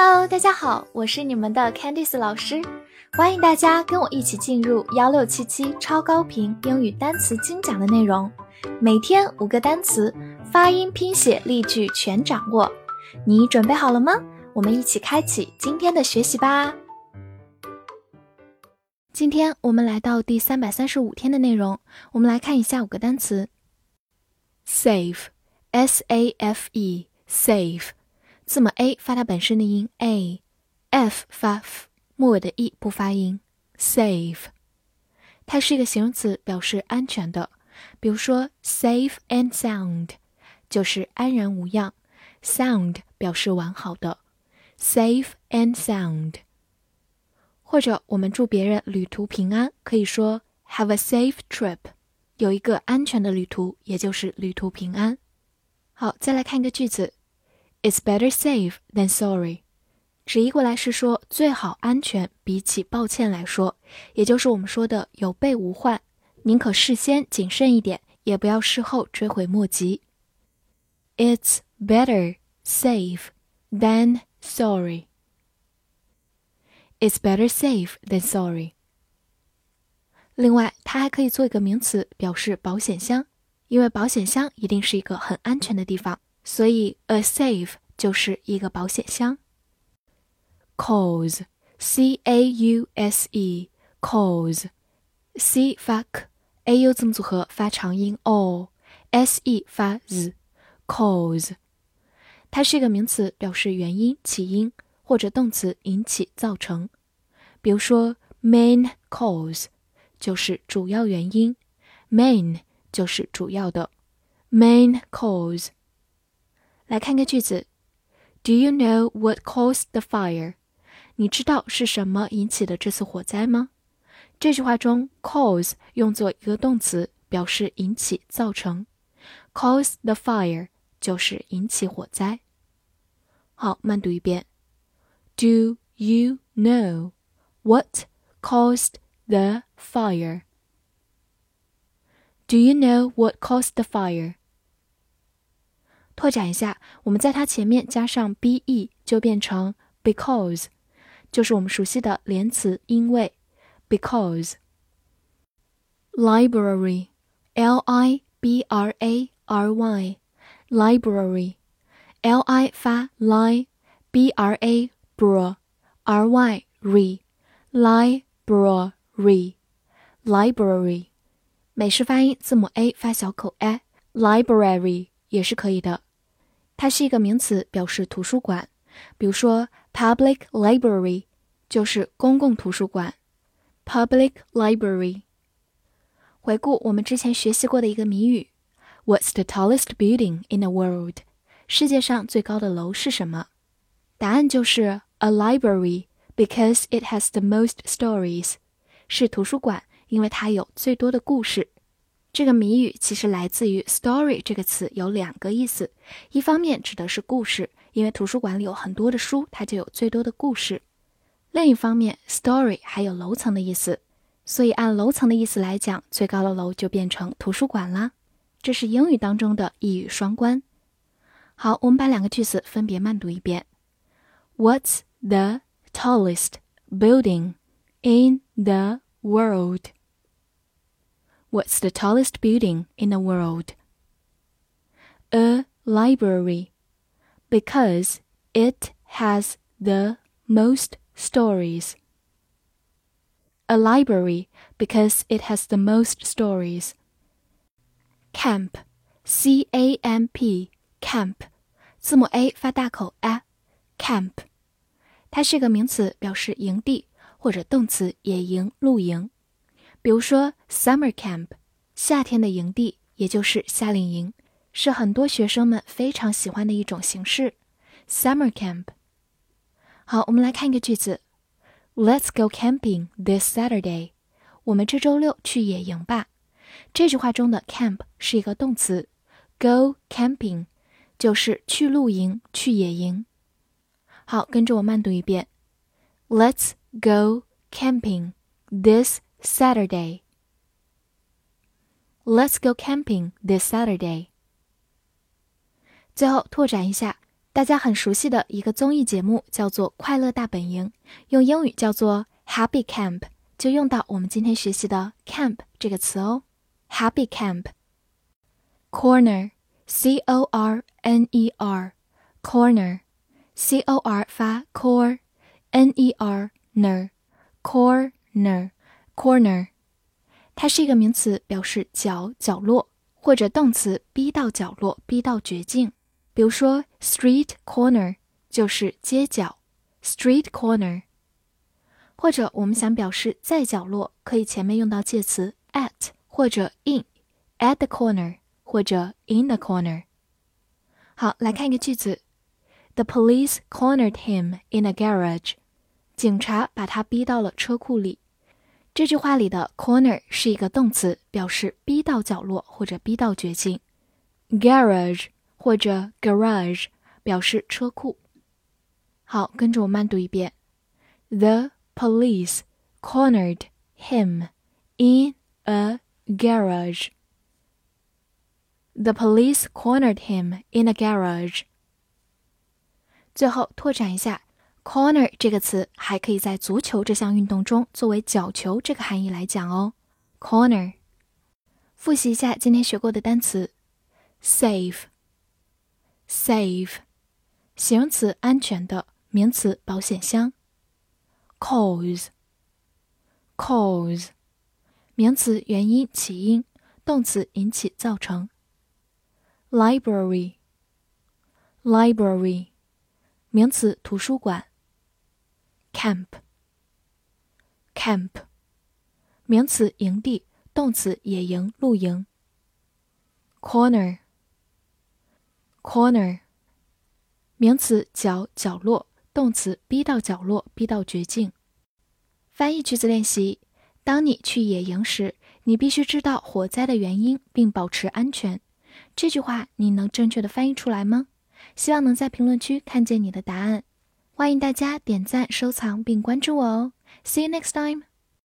Hello，大家好，我是你们的 Candice 老师，欢迎大家跟我一起进入幺六七七超高频英语单词精讲的内容，每天五个单词，发音、拼写、例句全掌握，你准备好了吗？我们一起开启今天的学习吧。今天我们来到第三百三十五天的内容，我们来看一下五个单词：save，s a f e，save。字母 a 发它本身的音 a，f 发 f，末尾的 e 不发音。safe，它是一个形容词，表示安全的。比如说 safe and sound，就是安然无恙。sound 表示完好的。safe and sound。或者我们祝别人旅途平安，可以说 have a safe trip，有一个安全的旅途，也就是旅途平安。好，再来看一个句子。It's better safe than sorry，直译过来是说最好安全，比起抱歉来说，也就是我们说的有备无患，宁可事先谨慎一点，也不要事后追悔莫及。It's better safe than sorry. It's better safe than sorry. 另外，它还可以做一个名词，表示保险箱，因为保险箱一定是一个很安全的地方。所以，a safe 就是一个保险箱。cause，c a u s e，cause，c 发 k，a u 字母组合发长音 o，s e 发 z，cause，它是一个名词，表示原因、起因，或者动词引起、造成。比如说，main cause 就是主要原因，main 就是主要的，main cause。来看个句子：Do you know what caused the fire？你知道是什么引起的这次火灾吗？这句话中，cause 用作一个动词，表示引起、造成。Cause the fire 就是引起火灾。好，慢读一遍：Do you know what caused the fire？Do you know what caused the fire？拓展一下，我们在它前面加上 be 就变成 because，就是我们熟悉的连词因为 because。library，l i b r a r y，library，l i 发 li，b r a br r y re，library，library，美式发音字母 a 发小口 a，library 也是可以的。它是一个名词，表示图书馆。比如说，public library 就是公共图书馆。public library。回顾我们之前学习过的一个谜语：What's the tallest building in the world？世界上最高的楼是什么？答案就是 a library，because it has the most stories。是图书馆，因为它有最多的故事。这个谜语其实来自于 “story” 这个词，有两个意思。一方面指的是故事，因为图书馆里有很多的书，它就有最多的故事；另一方面，“story” 还有楼层的意思，所以按楼层的意思来讲，最高的楼就变成图书馆啦。这是英语当中的一语双关。好，我们把两个句子分别慢读一遍：What's the tallest building in the world? What's the tallest building in the world? A library, because it has the most stories. A library, because it has the most stories. Camp, C A M P, camp，字母 a 发大口 a，camp，它是个名词，表示营地，或者动词野营、露营。 比如说，summer camp，夏天的营地，也就是夏令营，是很多学生们非常喜欢的一种形式。summer camp。好，我们来看一个句子：Let's go camping this Saturday。我们这周六去野营吧。这句话中的 camp 是一个动词，go camping 就是去露营、去野营。好，跟着我慢读一遍：Let's go camping this Saturday. Let's go camping this Saturday. 最后拓展一下，大家很熟悉的一个综艺节目叫做《快乐大本营》，用英语叫做 Happy Camp，就用到我们今天学习的 camp 这个词哦。Happy Camp。Corner，C O R N E R，Corner，C O R 发 cor，N-E-R ner，corner Corner，它是一个名词，表示角、角落，或者动词逼到角落、逼到绝境。比如说，street corner 就是街角，street corner。或者我们想表示在角落，可以前面用到介词 at 或者 in，at the corner 或者 in the corner。好，来看一个句子：The police cornered him in a garage。警察把他逼到了车库里。这句话里的 corner 是一个动词，表示逼到角落或者逼到绝境。garage。或者 garage 表示车库。好，跟着我慢读一遍：The police cornered him in a garage. The police cornered him in a garage. 最后拓展一下 ，corner 这个词还可以在足球这项运动中作为角球这个含义来讲哦。corner。复习一下今天学过的单词：safe。Safe，形容词安全的，名词保险箱。Cause，cause，名词原因起因，动词引起造成。Library，library，名词图书馆。Camp，camp，名词营地，动词野营露营。Corner。Corner，名词角角落，动词逼到角落，逼到绝境。翻译句子练习：当你去野营时，你必须知道火灾的原因，并保持安全。这句话你能正确的翻译出来吗？希望能在评论区看见你的答案。欢迎大家点赞、收藏并关注我哦。See you next time.